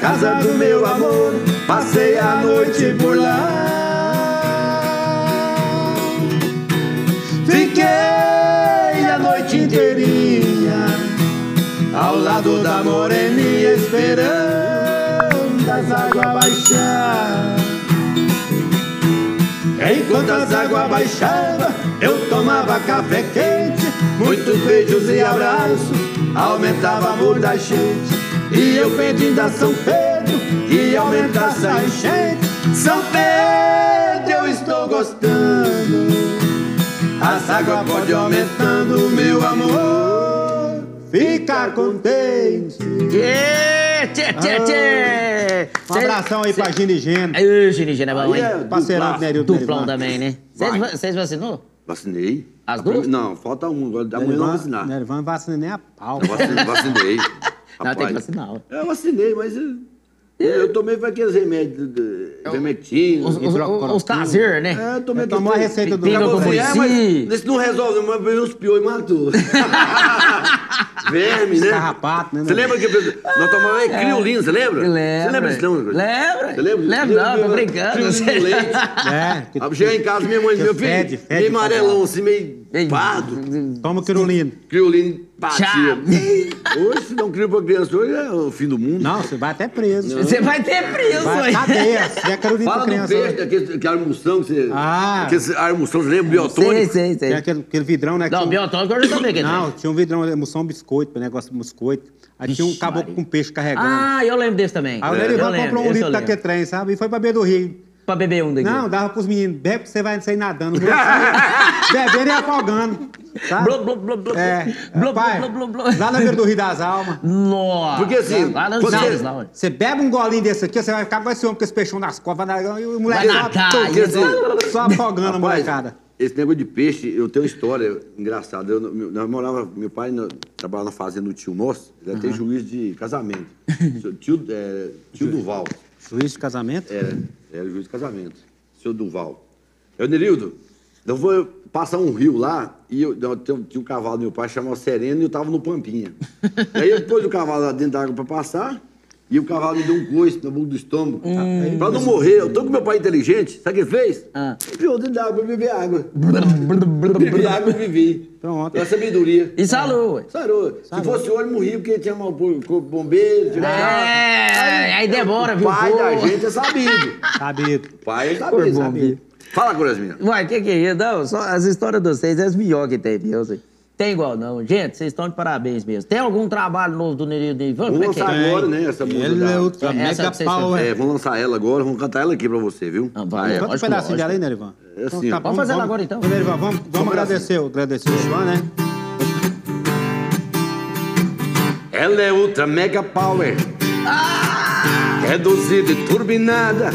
casa do meu amor. Passei a noite por lá. Fiquei a noite inteirinha ao lado da moreninha esperando as águas baixar. Enquanto as águas baixavam, eu tomava café quente, muitos beijos e abraços, aumentava o amor da gente. E eu pedindo a São Pedro que aumentasse a enchente. São Pedro, eu estou gostando. As águas podem aumentando, meu amor. Ficar contente. Tchê, tchê, tchê, tchê. Um abração aí pra Gina e. Aí, Ginigena é bom, hein? é Parceirão do. Nerildo Duplão Nerivan. também, né? Vocês vacinou? Vacinei. As duas? Não, falta um. Agora Amanhã eu não vou vacinar. Nerivan não vacina nem a pau. Eu vacinei. Não, tem que Rapaz, vacinar. Eu vacinei, mas eu, eu tomei vai aqueles remédios de Vermectina. Os, os, os, caseiros, né? É, eu tomei Ele tomou a receita do assim, é, mas esse não resolve, mas veio uns pior e matou. Verme, né? Carrapato, né, Você lembra que nós tomávamos é, criolina, você lembra? Lembra. Você lembra disso, não? Lembra. Você lembra? Lembro, não, tô brincando. Criolina de leite. É, que- Cheguei em casa, minha mãe, que meu filho, fede, fede meio amarelão, assim, meio Ei. pardo. Toma quirulino. Criolina Tchau. Hoje, se não crio pra criança, hoje é o fim do mundo. Não, você vai até preso. Você vai ter preso, Vai hein? cadeia. Se der quirulino Fala pra do criança. peixe, aquele, aquele armução que você... Ah. Aquele armução, você lembra? Sei, Biotônico? sei, Tem sei. aquele, aquele vidrão, né? Não, um- biotônico eu já sabia que Não, não. tinha um vidrão, emoção biscoito, negócio de biscoito. Aí tinha um caboclo com peixe carregando. Ah, eu lembro desse também. Aí o lembro, comprou um litro lembro. daquele trem, sabe? E foi pra beira do rio. Pra beber um daqui. Não, dava pros meninos. Bebe que você vai sair nadando. Bebendo e afogando. Sabe? Blub, blub, blub, blub. É. Blub, Pai, blub, blub, blub. Lá na beira do Rio das Almas. Nossa. Porque assim, Lá nas quando Almas, você- lá. Você bebe um golinho desse aqui, você vai ficar com esse homem com esse peixão nas costas, vai nadar, e o moleque Vai só- nadar, só, só, só afogando a molecada. Esse negócio de peixe, eu tenho uma história engraçada. Eu, nós morava, meu pai no- trabalhava na fazenda do tio nosso, ele até juiz de casamento. Tio, é, tio Duval, Juiz de casamento? era, era juiz de casamento. Seu Duval. Eu, Nerildo, eu vou passar um rio lá, e eu, eu tinha, um cavalo do meu pai, chamava Sereno, e eu tava no Pampinha. Aí ele pôs o cavalo lá dentro da água pra passar, e o cavalo me deu um coice na boca do estômago. Pra não morrer, eu tô com meu pai inteligente, sabe o que ele fez? Ah. Enfiou dentro da água pra beber água. Bebi água e vivi. Pronto. É sabedoria. E salou, ué. Sarou. Se fosse hoje, morria porque tinha mal corpo bombeiro, tinha É, aí demora, viu? O pai da gente é sabido. Sabido. O pai é sabido. Sabido. Fala, Curasminha. Uai, que que é isso? Não, só as histórias de vocês é as melhores que tem, viu? assim. Tem igual não. Gente, vocês estão de parabéns mesmo. Tem algum trabalho novo do Nerio de Ivan? Vamos é que lançar é? agora, né, essa música. Ele é ultra Essa mega power. É, vamos lançar ela agora, vamos cantar ela aqui pra você, viu? Ah, vai, é. Canta um pedacinho dela aí, Nerivan. É assim, ó. Vamos fazer ela agora, então. Nerivan, vamos, vamos agradecer, agradecer o João, né? Ela é ultra mega power. Reduzida e turbinada.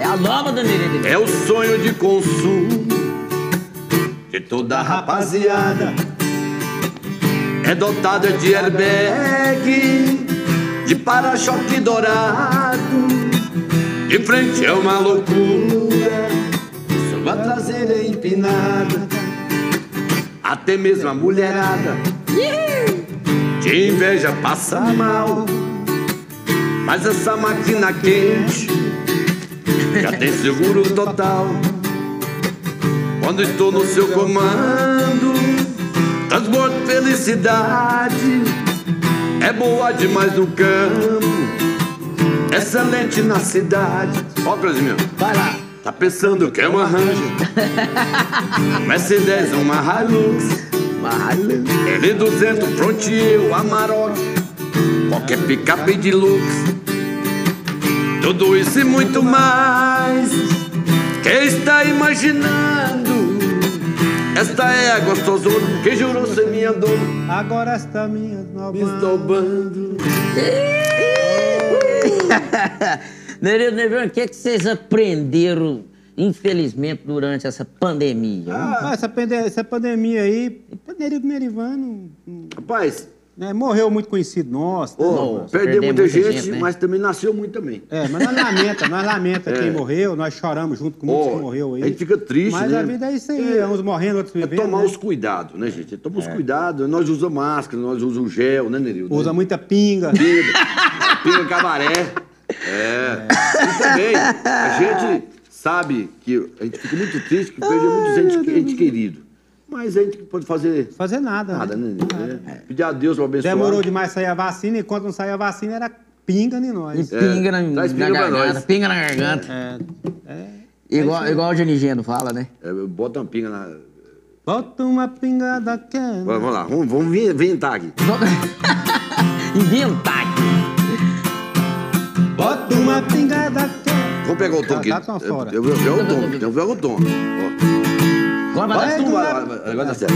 É a nova do Nerio de É o sonho de consumo de toda a rapaziada. É dotada de airbag, de para-choque dourado. De frente é uma loucura, sua traseira empinada. Até mesmo a mulherada de inveja passa mal. Mas essa máquina quente já tem seguro total. Quando estou no seu comando, transbordo felicidade. É boa demais no campo, excelente na cidade. Ó, Brasil, Vai lá. tá pensando que é uma Ranger? Mercedes, uma Hilux. L200 Frontier, Amarok. Qualquer picape de lux. Tudo isso e muito mais. Quem está imaginando? Esta é a gostosona que jurou ser minha dona. Agora está minha nova. Me esnobando. Nerio de Ivan, o que, que vocês aprenderam, infelizmente, durante essa pandemia? Ah, essa, pande- essa pandemia aí, Nerivan Nerivan não- não- Rapaz, né, morreu muito conhecido nosso. né? perdeu perdeu muita, muita gente, gente, né? mas também nasceu muito também. É, mas nós lamenta, nós lamenta É. quem morreu, nós choramos junto com muitos Ó, que morreu aí. a gente fica triste, Mas né? a vida é isso aí, É. uns morrendo, outros É vivendo. tomar né? os cuidados, né, gente? Toma os cuidados. Nós usamos máscara, nós usamos gel, né, Nerildo? Usa muita pinga. Pinga, pinga cabaré. É. E também, a gente sabe que a gente fica muito triste que perdeu muitos entes, entes queridos. Mas a gente pode fazer Fazer nada. nada, né? né? É. Pedir a Deus para abençoar. Demorou demais sair a vacina, e quando não saía a vacina era pinga em E nós. pinga na, traz na pinga pra garganta, pinga na garganta. É, é. Igual, igual o Genigeno fala, né? É, bota uma pinga na. Bota uma pinga daquela. Vamos lá, vamos, vamos inventar aqui. Inventar. Bota uma pinga daquela. Vamos pegar o tom aqui. tá tão fora. Eu, eu, eu, eu, o tom, eu tu, tudo. vai, vai, agora dá certo.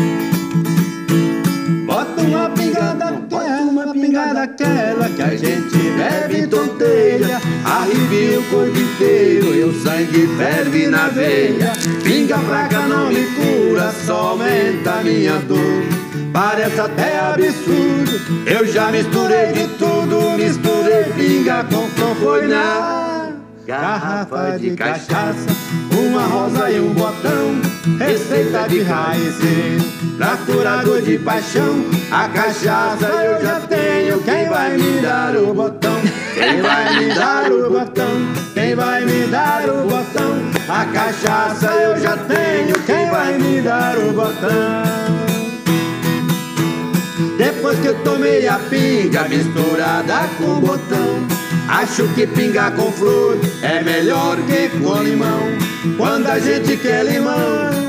Bota uma pinga daquela. pinga daquela que a gente bebe tonteia. Arrepia o corpo inteiro e o sangue ferve na veia. Pinga fraca não me cura, só aumenta minha dor. Parece até absurdo, eu já misturei de tudo, misturei pinga com foi na garrafa de cachaça, uma rosa e um botão, receita de raizeiro, pra curador de paixão, a cachaça eu já tenho, quem vai me dar o botão? Quem vai me dar o botão? Quem vai me dar o botão? A cachaça eu já tenho, quem vai me dar o botão? Depois que eu tomei a pinga misturada com botão Acho que pingar com flor é melhor que com limão Quando a gente quer limão,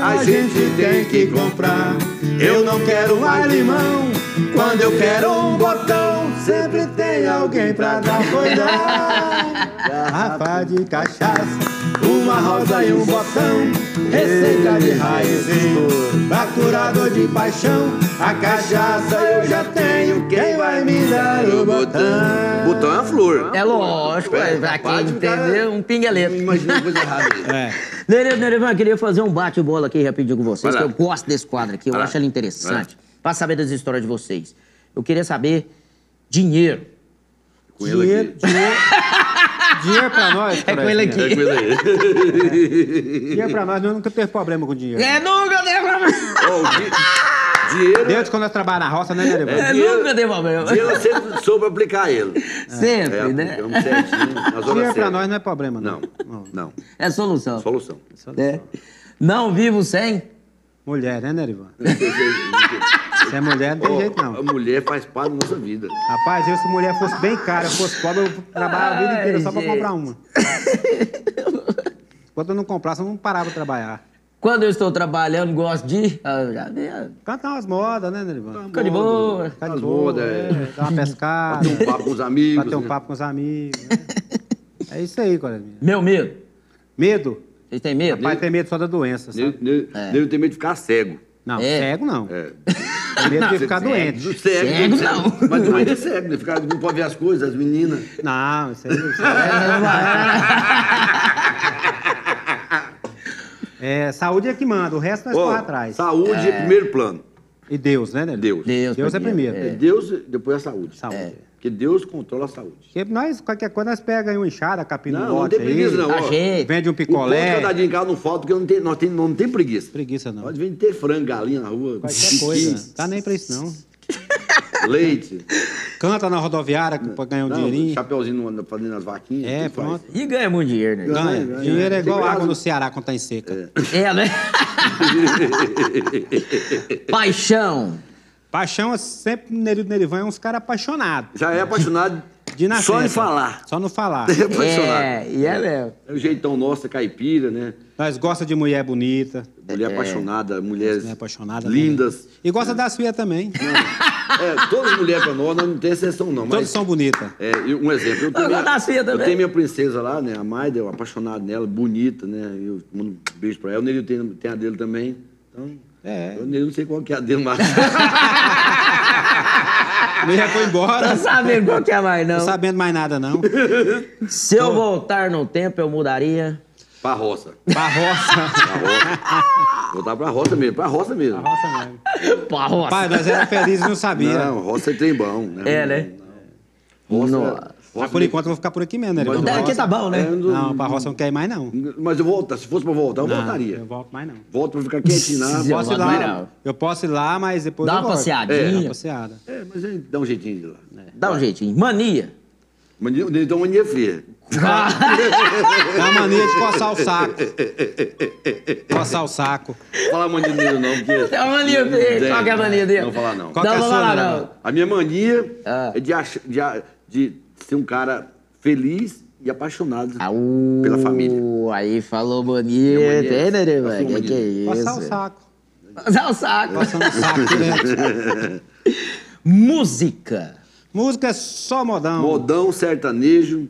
a gente tem que comprar. Eu não quero mais limão. Quando eu quero um botão Sempre tem alguém pra dar cuidar Garrafa de cachaça uma rosa e um botão, receita de raizinho, pra curador de paixão, a cachaça eu já tenho, quem vai me dar o botão? Botão é uma flor. É lógico, é, pra quem Pode ficar- entender, um pingueleto. Imagina coisa errada. É. Nerevan, Nerevan, queria fazer um bate-bola aqui rapidinho com vocês, que eu gosto desse quadro aqui, eu acho ele interessante. Pra saber das histórias de vocês. Eu queria saber dinheiro. Com ele Dinheiro, aqui. dinheiro, dinheiro pra nós. É com ele aqui. É com ele aí. Dinheiro pra nós, nós nunca teve problema com dinheiro. É nunca deu problema. Ó, o di- dinheiro, Desde quando nós trabalhamos na roça, né, né, Levan? É dinheiro- nunca deu problema. dinheiro eu sempre soube aplicar ele. Sempre, É, né? aplicamos certinho, nas horas Dinheiro pra nós não é problema, não. Não, não. É solução. Solução. É. Não vivo sem. Mulher, né, Nerivan? Se é mulher, não tem Ó, jeito, não. A mulher faz parte da nossa vida. Rapaz, eu se mulher fosse bem cara, fosse pobre, eu trabalhava a vida Ai, inteira só pra gente. comprar uma. Enquanto eu não comprasse, eu não parava de trabalhar. Quando eu estou trabalhando, gosto de. Ah, ah, Cantar umas modas, né, Nerivan? Fica de boa. Ficar de boa, é. é, dar uma pescada, Bater um papo com os amigos. bater um né? papo com os amigos. né? É isso aí, colega. minha. Meu medo. Medo? Vocês têm medo? Rapaz, tem medo só da doença, sabe? Nele, É. nele tem medo de ficar cego. Não, É. cego não. É. Tem medo de ficar Do doente. cego, Cego, não. Mas doente é cego, né? Ficar, não pode ver as coisas, as meninas. Não, isso aí. Isso aí é, saúde é que manda, o resto nós Ó, corre atrás. Saúde é. primeiro plano. E Deus, né, Nélio? Deus. Deus, Deus é primeiro, primeiro. É Deus, depois a saúde. Saúde. Porque Deus controla a saúde. Porque nós, qualquer coisa, nós pega aí um enxada, capim no Não, não bote tem preguiça, aí, não. A gente. vende um O picolé. cada dia em casa não falta, porque não tem, nós tem, não tem preguiça. Preguiça não. Pode vender frango, galinha na rua, Qualquer coisa. Tá nem pra isso, não. leite. Canta na rodoviária pra ganhar um Não, dinheirinho. chapeuzinho no- fazendo as vaquinhas. É, tudo faz. pronto. E ganha muito dinheiro, né? Ganha. ganha, Dinheiro é igual água no Ceará quando tá em seca. É, né? Paixão. Paixão é sempre Neri Nerivan é uns caras apaixonados. Já é apaixonado De nascença. só em falar. Só no falar. É apaixonado. É, e é mesmo. É o jeitão nosso, é caipira, né? Nós gosta de mulher bonita, Mulher apaixonada, mulheres mulher apaixonada. lindas. né? E gosta das filhas também. É, todas as mulheres pra nós, nós não tem exceção não. Todas Mas, são bonitas. é, eu- um exemplo, eu tenho, Eu gosto das filhas eu também. tenho minha princesa lá, né? A Maida, eu apaixonado nela, bonita, né? Eu mando um beijo pra ela. O Neil tem, tem a dele também. Então, É. eu não sei qual que é a dele, mas... A mulher foi Tá embora. sabendo qual que é mais, Não não. sabendo mais nada, não. Se eu voltar no tempo, eu mudaria. pra roça. Pra roça. Pra roça. Voltar pra roça mesmo, pra roça mesmo. Pra roça mesmo. Pra roça. Pai, nós era felizes e não sabia. Não, roça é trem bom, né? É, né? Roça, Nossa. Mas por enquanto eu vou ficar por aqui mesmo, né? Mas? Daqui tá bom, né? É, não- Não, pra roça eu não quer ir mais, não. Mas eu volto, se fosse pra voltar, eu Não, voltaria. Eu volto mais, não. Volto pra ficar quietinho lá. Eu Posso ir lá, não. eu posso ir lá, mas depois Dá eu uma volto. passeadinha. É, dá uma passeada. É, mas dá um jeitinho de lá. Dá um jeitinho. Mania. Mania, então mania fria. Dá uma mania de coçar o saco. coçar o saco. Não fala mania dele não, porque... Uma mania dele. Qual que é a mania dele? Não falar não. Qual que é a sua, não? A minha mania Ah. é de, ach- de, a- de ser um cara feliz e apaixonado Au, pela família. Aí falou. Minha mania. Tem, né, né, velho? Que que é isso? Coçar o saco. Passar o saco. Coçando o saco direto. Música. Música é só modão. Modão, sertanejo.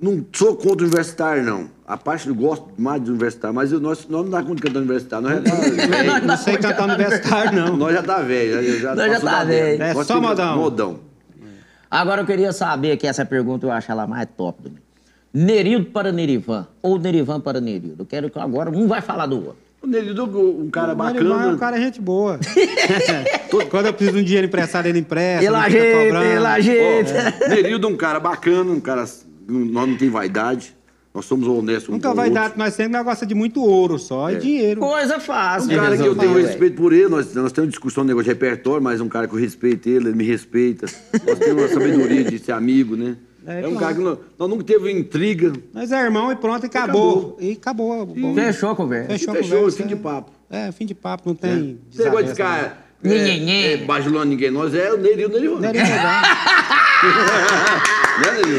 Não sou contra o universitário, não. A parte eu gosto mais do universitário, mas eu- nós, nós não dá conta de cantar universitário. Nós já tá velho. Não sei cantar universitário, não. Nós já tá velho. Já, já Nós já tá velho. É só modão. Modão. Agora eu queria saber que essa pergunta eu acho ela mais top do mundo. Nerildo para Nerivan ou Nerivan para Nerildo? Eu quero que agora um vai falar do outro. O Nerildo, um cara vai, bacana. é um cara gente boa. Quando eu preciso de um dinheiro emprestado, ele empresta. Ele ajeita, ele ajeita. Nerildo é um cara bacana, um cara. Nós não tem vaidade. Nós somos honestos. um Nunca com vai outro. dar, nós sempre gosta de muito ouro só e dinheiro. Coisa Um fácil. cara que eu tenho respeito por ele, nós, nós temos discussão no negócio de repertório, mas um cara que eu respeito ele, ele me respeita. Nós temos uma sabedoria de ser amigo, né? É, É, um claro. cara que nós, nós nunca teve intriga. Nós é irmão e pronto, e acabou. E acabou. Bom, Fechou a conversa. Fechou a Fechou, conversa, fim de é. papo. É, fim de papo, não tem. Esse negócio de desavença, ficar Nhe, é, é, bajulando ninguém, nós é o não. Né, Não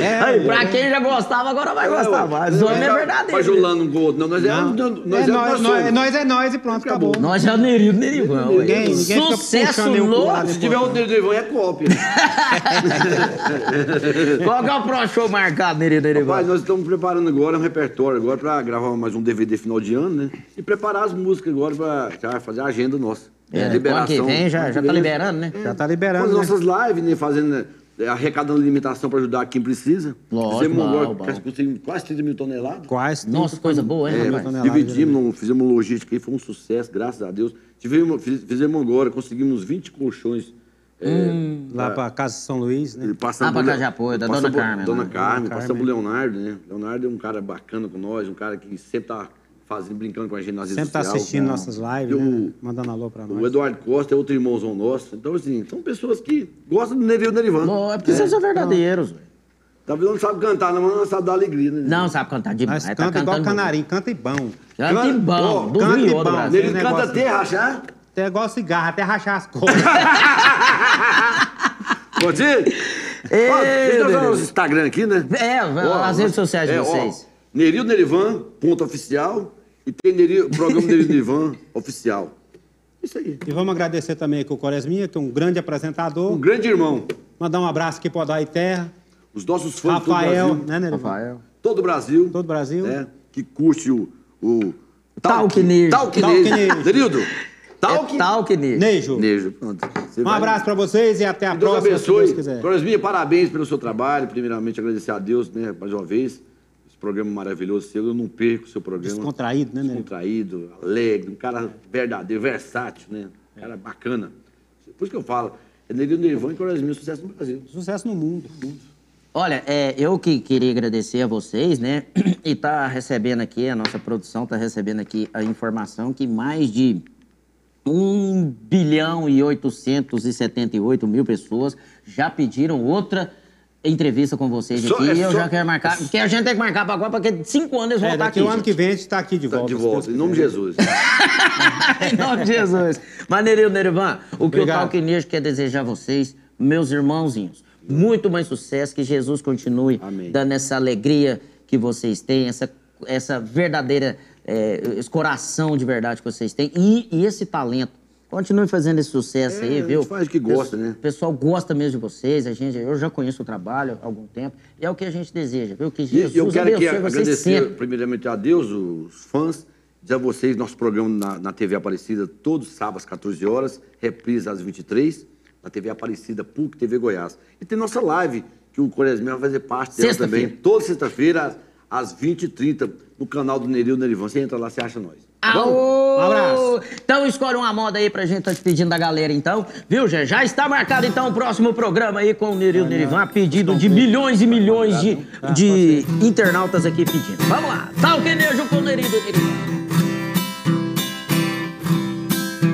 é? É, Aí, pra quem já gostava, agora vai gostar mais. O homem é verdadeiro. Bajulando um com o outro. Não, nós é, Não. nós, nós é, é, nós, nós é nós e pronto, acabou. Nós é o Nerildo Nerivan. ué. Ninguém- ninguém Sucesso louco. Se tiver outro Nerildo, é cópia. Qual que é o próximo show marcado, Nerildo Rapaz, Nerivan? nós estamos preparando agora um repertório agora para gravar mais um DVD final de ano, né? E preparar as músicas agora para fazer a agenda nossa. É, ano que vem já, já tá liberando, né? Já tá Com as liberando. né? nossas lives, né? Fazendo, é, arrecadando alimentação para ajudar quem precisa. Lógico, Fizemos agora, quase conseguimos quase 30 mil toneladas. Quase. Nossa, coisa boa, hein, É, dividimos, não, fizemos logística aí, foi um sucesso, graças a Deus. Tivemos, fiz- fizemos agora, conseguimos 20 colchões. é, Lá pra Casa São Luís, né? Por Le- Cajapô, da passando Dona Carmen, Dona né? Carmen, passamos Carmen. Leonardo, né? Leonardo é um cara bacana com nós, um cara que sempre tá fazendo, brincando com a gente nas redes Sempre tá sociais. assistindo nossas lives, E o- né? Mandando alô pra O nós. Eduardo Costa é outro irmãozão nosso. Então, assim, são pessoas que gostam do Nereu Nerivan. Bom, é porque vocês são verdadeiros, velho. Talvez não sabe cantar, não, mas não sabe dar alegria, né? Não sabe cantar demais. Nós tá canta igual cantando canarinho, canta e bom. Canta e bom, Ó, do canta e Rio bom. Ele canta negócio- até rachar. Até igual cigarro, até rachar as? Ei, Ó, Deixa eu os Instagram aqui, né? É, Ó, as redes sociais de é, ó, vocês. Neril Nerivan, ponto oficial. E tem Neril, programa Neril Nerivan oficial. Isso aí. e vamos agradecer também aqui o Coresminha, que é um grande apresentador. Um grande irmão. Mandar um abraço aqui pro Odai Terra. Os nossos fãs o Rafael, Brasil. né, Nereu? Rafael. Todo o Brasil. Todo o Brasil. né, que curte o. o Talquinejo. Talquinejo. Nerildo. É Talque. talk nisso. Neijo. Nejo. Pronto. Você Um vai- abraço pra vocês e até a Deus próxima, se Deus abençoe. quiser. Corosminha, parabéns pelo seu trabalho. Primeiramente, agradecer a Deus, né, mais uma vez. Programa maravilhoso seu. Eu não perco o seu programa. Descontraído, né, Nereu? Descontraído, alegre, um cara verdadeiro, versátil, né? Um cara bacana. Por isso que eu falo, é Nerildo Nerivan e Corosminha, sucesso no Brasil. Sucesso no mundo. Olha, é, eu que queria agradecer a vocês, né? E tá recebendo aqui, a nossa produção tá recebendo aqui a informação que mais de 1 bilhão e 878 mil pessoas já pediram outra entrevista com vocês Só- aqui. é e eu só- já quero marcar, porque a gente tem que marcar pra agora, porque cinco anos eles vão É, estar aqui. o ano que vem a gente tá aqui de Tá volta. de volta, em nome de. Jesus. em nome de Jesus. Maneirinho Nerivan, o que Obrigado. o Talquinejo quer desejar a vocês, meus irmãozinhos, muito mais sucesso, que Jesus continue Amém. dando essa alegria que vocês têm, essa, essa verdadeira, é, esse coração de verdade que vocês têm e, e esse talento. Continue fazendo esse sucesso É, aí, a gente viu? faz o que gosta, né? O pessoal gosta mesmo de vocês, a gente, eu já conheço o trabalho há algum tempo, e é o que a gente deseja, viu? Que E Jesus eu quero vocês agradecer, sempre. primeiramente, a Deus, os fãs, dizer a vocês, nosso programa na, na TV Aparecida, todos os sábados, 14 horas, reprise às 23, na TV Aparecida, PUC, TV Goiás. E tem nossa live, que o Coresmel vai fazer parte dela também, toda sexta-feira, às, às 20h30, no canal do Neril Nerivan. Você entra lá, você acha nós. Aô! Um abraço. Então escolhe uma moda aí pra gente tá despedindo da galera, então. Viu, Jé? Já está marcado, então, o próximo programa aí com o Neril Nerivan, a pedido de milhões e milhões de, de internautas aqui pedindo. Vamos lá. Talquinejo com o Neril Nerivan.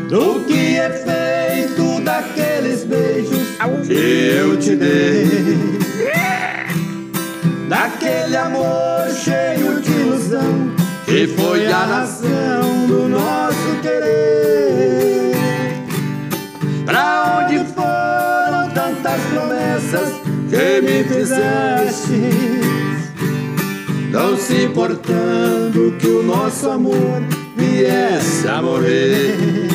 Do que é feito daqueles beijos que eu te dei Daquele amor cheio de ilusão Que foi a razão do nosso querer. Pra onde foram tantas promessas que me fizeste Não se importando que o nosso amor viesse a morrer.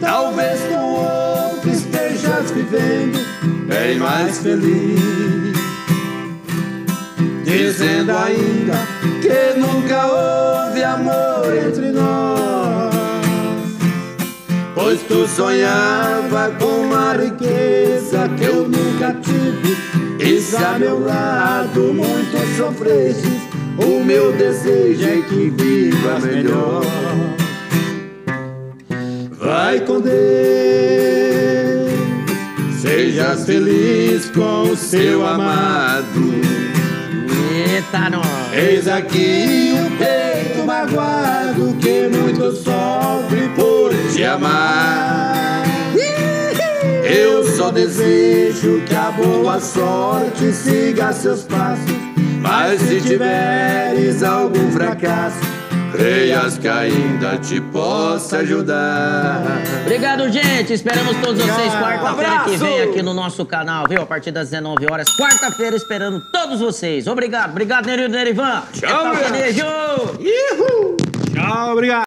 Talvez com outro estejas vivendo bem mais feliz. Dizendo ainda que nunca houve amor entre nós. Pois tu sonhava com uma riqueza que eu nunca tive. E a meu lado muito sofrestes O meu desejo é que viva melhor. Vai com Deus Sejas feliz com o seu amado Nós! Eis aqui o peito magoado que muito sofre por te amar. Eu só desejo que a boa sorte siga seus passos, mas se tiveres algum fracasso, creias que ainda te possa ajudar. Obrigado, gente. Esperamos todos vocês quarta-feira que Abraço. vem aqui no nosso canal, viu? A partir das 19 horas. Quarta-feira, esperando todos vocês. Obrigado. Obrigado, Nerildo Nerivan. Tchau, É. Tchau, obrigado.